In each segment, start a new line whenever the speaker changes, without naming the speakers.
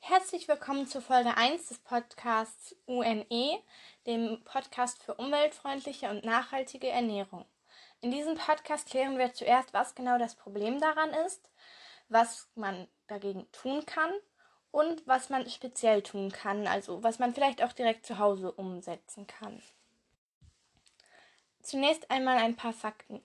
Herzlich willkommen zur Folge 1 des Podcasts UNE, dem Podcast für umweltfreundliche und nachhaltige Ernährung. In diesem Podcast klären wir zuerst, was genau das Problem daran ist, was man dagegen tun kann und was man speziell tun kann, also was man vielleicht auch direkt zu Hause umsetzen kann. Zunächst einmal ein paar Fakten.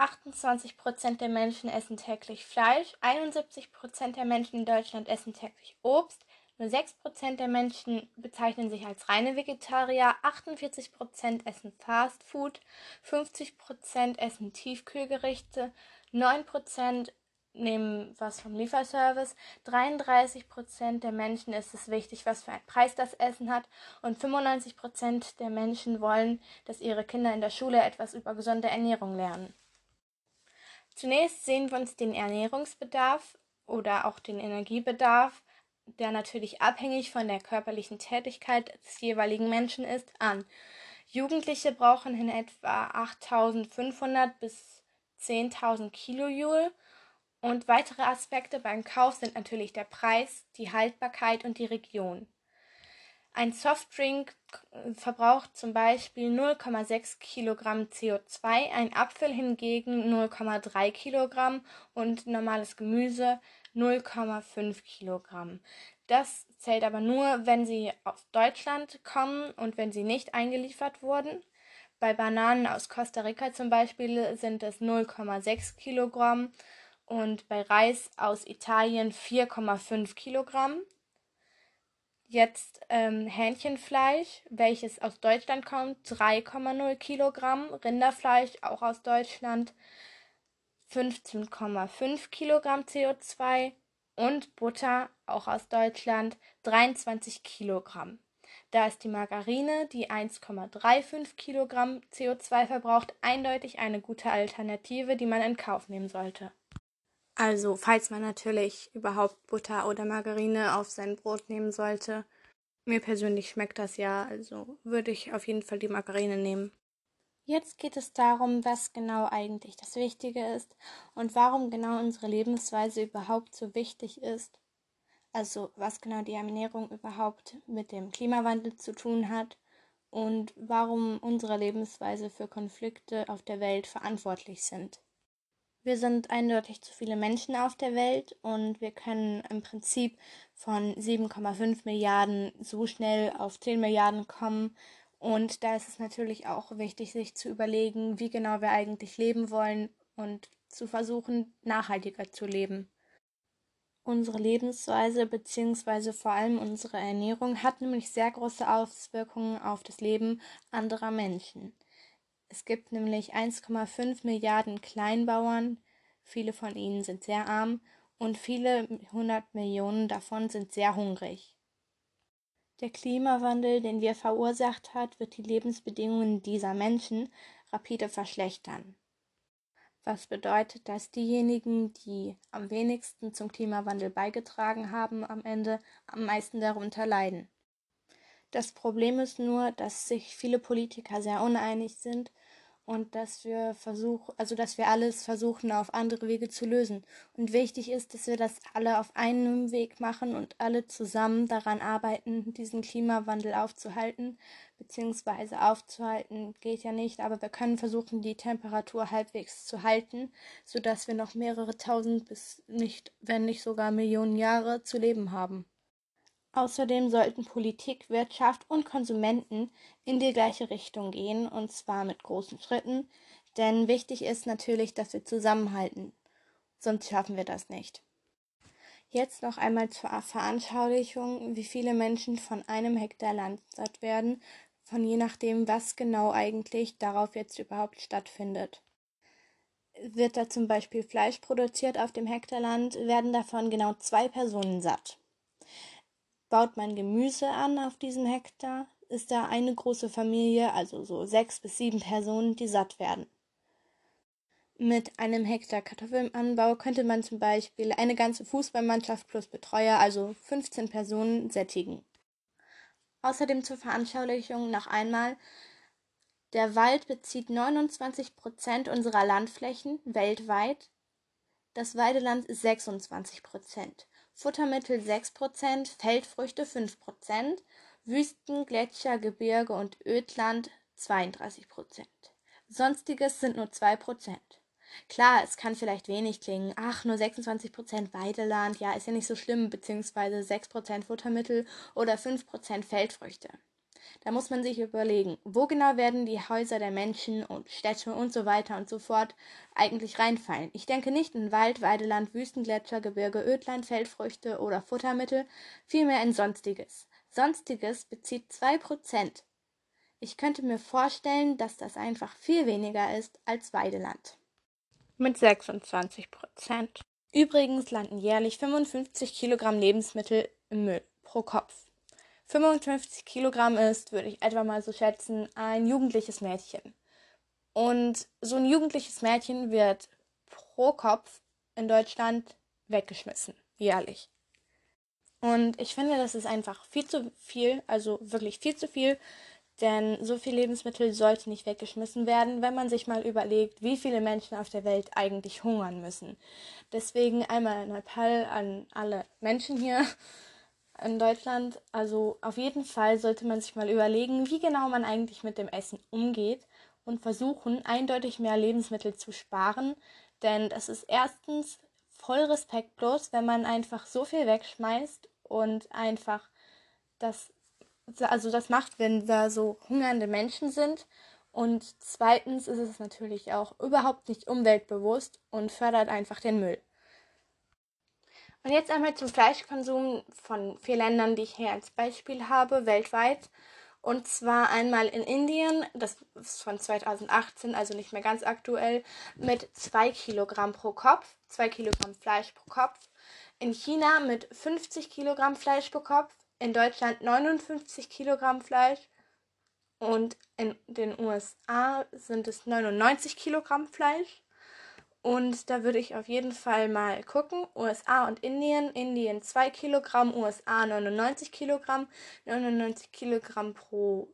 28% der Menschen essen täglich Fleisch, 71% der Menschen in Deutschland essen täglich Obst, nur 6% der Menschen bezeichnen sich als reine Vegetarier, 48% essen Fast Food, 50% essen Tiefkühlgerichte, 9% nehmen was vom Lieferservice, 33% der Menschen ist es wichtig, was für einen Preis das Essen hat und 95% der Menschen wollen, dass ihre Kinder in der Schule etwas über gesunde Ernährung lernen. Zunächst sehen wir uns den Ernährungsbedarf oder auch den Energiebedarf, der natürlich abhängig von der körperlichen Tätigkeit des jeweiligen Menschen ist, an. Jugendliche brauchen in etwa 8500 bis 10.000 Kilojoule und weitere Aspekte beim Kauf sind natürlich der Preis, die Haltbarkeit und die Region. Ein Softdrink äh, verbraucht zum Beispiel 0,6 Kilogramm CO2, ein Apfel hingegen 0,3 Kilogramm und normales Gemüse 0,5 Kilogramm. Das zählt aber nur, wenn sie aus Deutschland kommen und wenn sie nicht eingeliefert wurden. Bei Bananen aus Costa Rica zum Beispiel sind es 0,6 Kilogramm und bei Reis aus Italien 4,5 Kilogramm. Jetzt ähm, Hähnchenfleisch, welches aus Deutschland kommt, 3,0 Kilogramm. Rinderfleisch, auch aus Deutschland, 15,5 Kilogramm CO2. Und Butter, auch aus Deutschland, 23 Kilogramm. Da ist die Margarine, die 1,35 Kilogramm CO2 verbraucht, eindeutig eine gute Alternative, die man in Kauf nehmen sollte. Also, falls man natürlich überhaupt Butter oder Margarine auf sein Brot nehmen sollte. Mir persönlich schmeckt das ja, also würde ich auf jeden Fall die Margarine nehmen. Jetzt geht es darum, was genau eigentlich das Wichtige ist und warum genau unsere Lebensweise überhaupt so wichtig ist. Also was genau die Ernährung überhaupt mit dem Klimawandel zu tun hat und warum unsere Lebensweise für Konflikte auf der Welt verantwortlich sind. Wir sind eindeutig zu viele Menschen auf der Welt und wir können im Prinzip von 7,5 Milliarden so schnell auf 10 Milliarden kommen. Und da ist es natürlich auch wichtig, sich zu überlegen, wie genau wir eigentlich leben wollen und zu versuchen, nachhaltiger zu leben. Unsere Lebensweise bzw. vor allem unsere Ernährung hat nämlich sehr große Auswirkungen auf das Leben anderer Menschen. Es gibt nämlich 1,5 Milliarden Kleinbauern, viele von ihnen sind sehr arm und viele hundert Millionen davon sind sehr hungrig. Der Klimawandel, den wir verursacht hat, wird die Lebensbedingungen dieser Menschen rapide verschlechtern. Was bedeutet, dass diejenigen, die am wenigsten zum Klimawandel beigetragen haben, am Ende am meisten darunter leiden. Das Problem ist nur, dass sich viele Politiker sehr uneinig sind und dass wir versuchen, also dass wir alles versuchen, auf andere Wege zu lösen. Und wichtig ist, dass wir das alle auf einem Weg machen und alle zusammen daran arbeiten, diesen Klimawandel aufzuhalten, beziehungsweise aufzuhalten geht ja nicht, aber wir können versuchen, die Temperatur halbwegs zu halten, sodass wir noch mehrere tausend bis nicht, wenn nicht sogar Millionen Jahre zu leben haben. Außerdem sollten Politik, Wirtschaft und Konsumenten in die gleiche Richtung gehen, und zwar mit großen Schritten, denn wichtig ist natürlich, dass wir zusammenhalten, sonst schaffen wir das nicht. Jetzt noch einmal zur Veranschaulichung, wie viele Menschen von einem Hektar Land satt werden, von je nachdem, was genau eigentlich darauf jetzt überhaupt stattfindet. Wird da zum Beispiel Fleisch produziert auf dem Hektarland, werden davon genau zwei Personen satt. Baut man Gemüse an auf diesem Hektar, ist da eine große Familie, also so sechs bis sieben Personen, die satt werden. Mit einem Hektar Kartoffelanbau könnte man zum Beispiel eine ganze Fußballmannschaft plus Betreuer, also 15 Personen, sättigen. Außerdem zur Veranschaulichung noch einmal, der Wald bezieht 29 Prozent unserer Landflächen weltweit. Das Weideland ist 26 Prozent. Futtermittel 6 Prozent, Feldfrüchte 5 Prozent, Wüsten, Gletscher, Gebirge und Ödland 32 Prozent. Sonstiges sind nur 2 Prozent. Klar, es kann vielleicht wenig klingen. Ach, nur 26 Prozent Weideland, ja, ist ja nicht so schlimm, beziehungsweise 6% Futtermittel oder 5% Feldfrüchte. Da muss man sich überlegen, wo genau werden die Häuser der Menschen und Städte und so weiter und so fort eigentlich reinfallen. Ich denke nicht in Wald, Weideland, Wüstengletscher, Gebirge, Ödland, Feldfrüchte oder Futtermittel, vielmehr in Sonstiges. Sonstiges bezieht 2%. Ich könnte mir vorstellen, dass das einfach viel weniger ist als Weideland. Mit 26 Prozent. Übrigens landen jährlich 55 Kilogramm Lebensmittel im Müll pro Kopf. 55 Kilogramm ist, würde ich etwa mal so schätzen, ein jugendliches Mädchen. Und so ein jugendliches Mädchen wird pro Kopf in Deutschland weggeschmissen, jährlich. Und ich finde, das ist einfach viel zu viel, also wirklich viel zu viel, denn so viel Lebensmittel sollte nicht weggeschmissen werden, wenn man sich mal überlegt, wie viele Menschen auf der Welt eigentlich hungern müssen. Deswegen einmal ein Appell an alle Menschen hier in Deutschland. Also auf jeden Fall sollte man sich mal überlegen, wie genau man eigentlich mit dem Essen umgeht und versuchen, eindeutig mehr Lebensmittel zu sparen. Denn das ist erstens voll respektlos, wenn man einfach so viel wegschmeißt und einfach das, also das macht, wenn da so hungernde Menschen sind. Und zweitens ist es natürlich auch überhaupt nicht umweltbewusst und fördert einfach den Müll. Und jetzt einmal zum Fleischkonsum von vier Ländern, die ich hier als Beispiel habe, weltweit. Und zwar einmal in Indien, das ist von 2018, also nicht mehr ganz aktuell, mit 2 Kilogramm pro Kopf, 2 Kilogramm Fleisch pro Kopf. In China mit 50 Kilogramm Fleisch pro Kopf. In Deutschland 59 Kilogramm Fleisch. Und in den USA sind es 99 Kilogramm Fleisch. Und da würde ich auf jeden Fall mal gucken. USA und Indien. Indien 2 Kilogramm, USA 99 Kilogramm. 99 Kilogramm pro,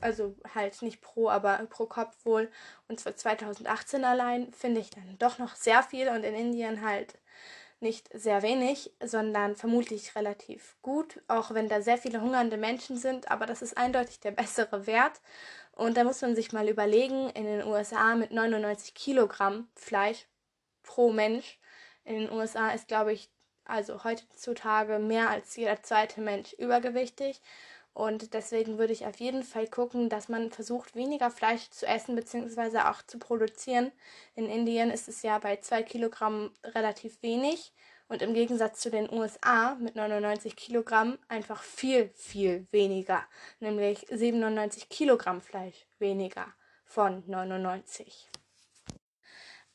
also halt nicht pro, aber pro Kopf wohl. Und zwar 2018 allein finde ich dann doch noch sehr viel. Und in Indien halt nicht sehr wenig, sondern vermutlich relativ gut, auch wenn da sehr viele hungernde Menschen sind, aber das ist eindeutig der bessere Wert. Und da muss man sich mal überlegen, in den USA mit 99 Kilogramm Fleisch pro Mensch. In den USA ist, glaube ich, also heutzutage mehr als jeder zweite Mensch übergewichtig. Und deswegen würde ich auf jeden Fall gucken, dass man versucht, weniger Fleisch zu essen bzw. auch zu produzieren. In Indien ist es ja bei 2 Kilogramm relativ wenig. Und im Gegensatz zu den USA mit 99 Kilogramm einfach viel, viel weniger. Nämlich 97 Kilogramm Fleisch weniger von 99.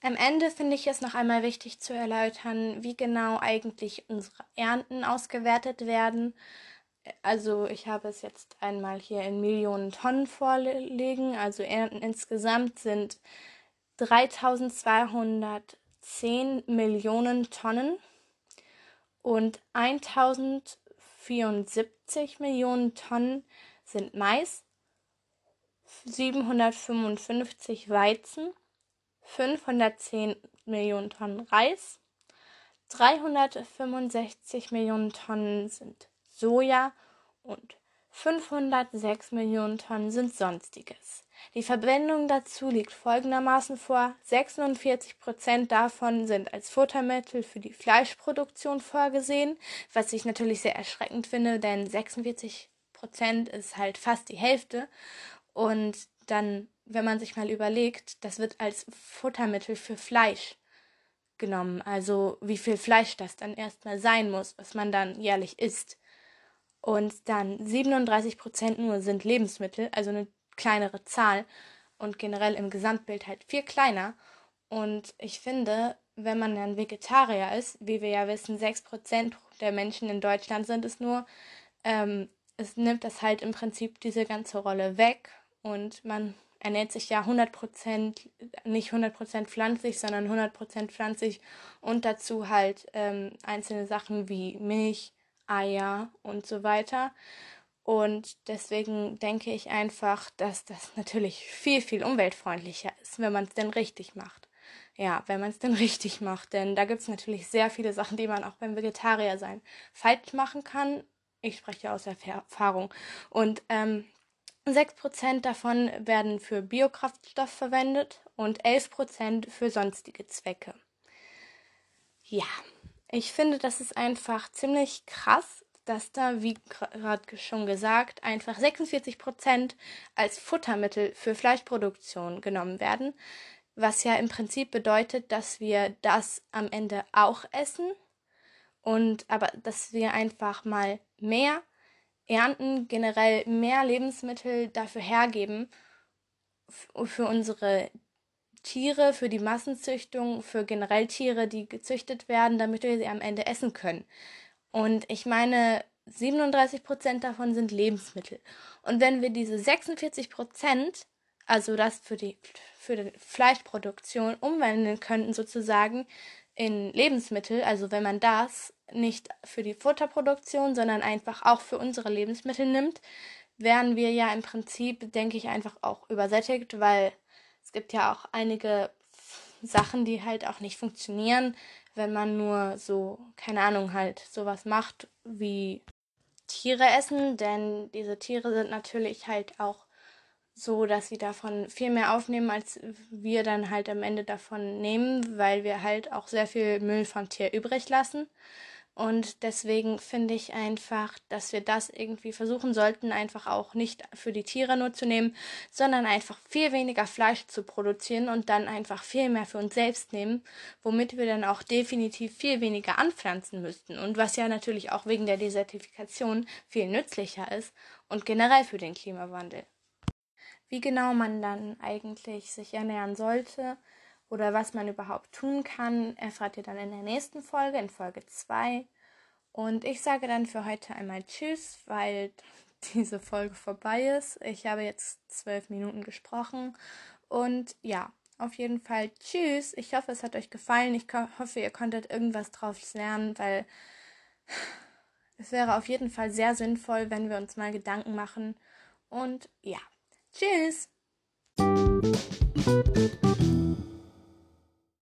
Am Ende finde ich es noch einmal wichtig zu erläutern, wie genau eigentlich unsere Ernten ausgewertet werden. Also ich habe es jetzt einmal hier in Millionen Tonnen vorlegen. Also Ernten insgesamt sind 3210 Millionen Tonnen und 1074 Millionen Tonnen sind Mais, 755 Weizen, 510 Millionen Tonnen Reis, 365 Millionen Tonnen sind Soja und 506 Millionen Tonnen sind Sonstiges. Die Verwendung dazu liegt folgendermaßen vor. 46 Prozent davon sind als Futtermittel für die Fleischproduktion vorgesehen, was ich natürlich sehr erschreckend finde, denn 46 Prozent ist halt fast die Hälfte. Und dann, wenn man sich mal überlegt, das wird als Futtermittel für Fleisch genommen. Also wie viel Fleisch das dann erstmal sein muss, was man dann jährlich isst. Und dann 37 Prozent nur sind Lebensmittel, also eine kleinere Zahl und generell im Gesamtbild halt viel kleiner. Und ich finde, wenn man dann Vegetarier ist, wie wir ja wissen, 6% der Menschen in Deutschland sind es nur, ähm, es nimmt das halt im Prinzip diese ganze Rolle weg und man ernährt sich ja 100%, nicht 100% pflanzlich, sondern 100% pflanzlich und dazu halt ähm, einzelne Sachen wie Milch, Eier und so weiter. Und deswegen denke ich einfach, dass das natürlich viel, viel umweltfreundlicher ist, wenn man es denn richtig macht. Ja, wenn man es denn richtig macht. Denn da gibt es natürlich sehr viele Sachen, die man auch beim Vegetarier sein falsch machen kann. Ich spreche aus Erfahrung. Und ähm, 6% davon werden für Biokraftstoff verwendet und 11% für sonstige Zwecke. Ja, ich finde, das ist einfach ziemlich krass, dass da, wie gerade schon gesagt, einfach 46% als Futtermittel für Fleischproduktion genommen werden, was ja im Prinzip bedeutet, dass wir das am Ende auch essen und aber dass wir einfach mal mehr ernten, generell mehr Lebensmittel dafür hergeben für unsere Tiere, für die Massenzüchtung, für generell Tiere, die gezüchtet werden, damit wir sie am Ende essen können. Und ich meine, 37 Prozent davon sind Lebensmittel. Und wenn wir diese 46 Prozent, also das für die, für die Fleischproduktion umwandeln könnten, sozusagen in Lebensmittel, also wenn man das nicht für die Futterproduktion, sondern einfach auch für unsere Lebensmittel nimmt, wären wir ja im Prinzip, denke ich, einfach auch übersättigt, weil es gibt ja auch einige Sachen, die halt auch nicht funktionieren, wenn man nur so, keine Ahnung, halt sowas macht wie Tiere essen, denn diese Tiere sind natürlich halt auch so, dass sie davon viel mehr aufnehmen, als wir dann halt am Ende davon nehmen, weil wir halt auch sehr viel Müll vom Tier übrig lassen. Und deswegen finde ich einfach, dass wir das irgendwie versuchen sollten, einfach auch nicht für die Tiere nur zu nehmen, sondern einfach viel weniger Fleisch zu produzieren und dann einfach viel mehr für uns selbst nehmen, womit wir dann auch definitiv viel weniger anpflanzen müssten. Und was ja natürlich auch wegen der Desertifikation viel nützlicher ist und generell für den Klimawandel. Wie genau man dann eigentlich sich ernähren sollte, oder was man überhaupt tun kann, erfahrt ihr dann in der nächsten Folge, in Folge 2. Und ich sage dann für heute einmal Tschüss, weil diese Folge vorbei ist. Ich habe jetzt zwölf Minuten gesprochen. Und ja, auf jeden Fall Tschüss. Ich hoffe, es hat euch gefallen. Ich hoffe, ihr konntet irgendwas draus lernen, weil es wäre auf jeden Fall sehr sinnvoll, wenn wir uns mal Gedanken machen. Und ja, tschüss.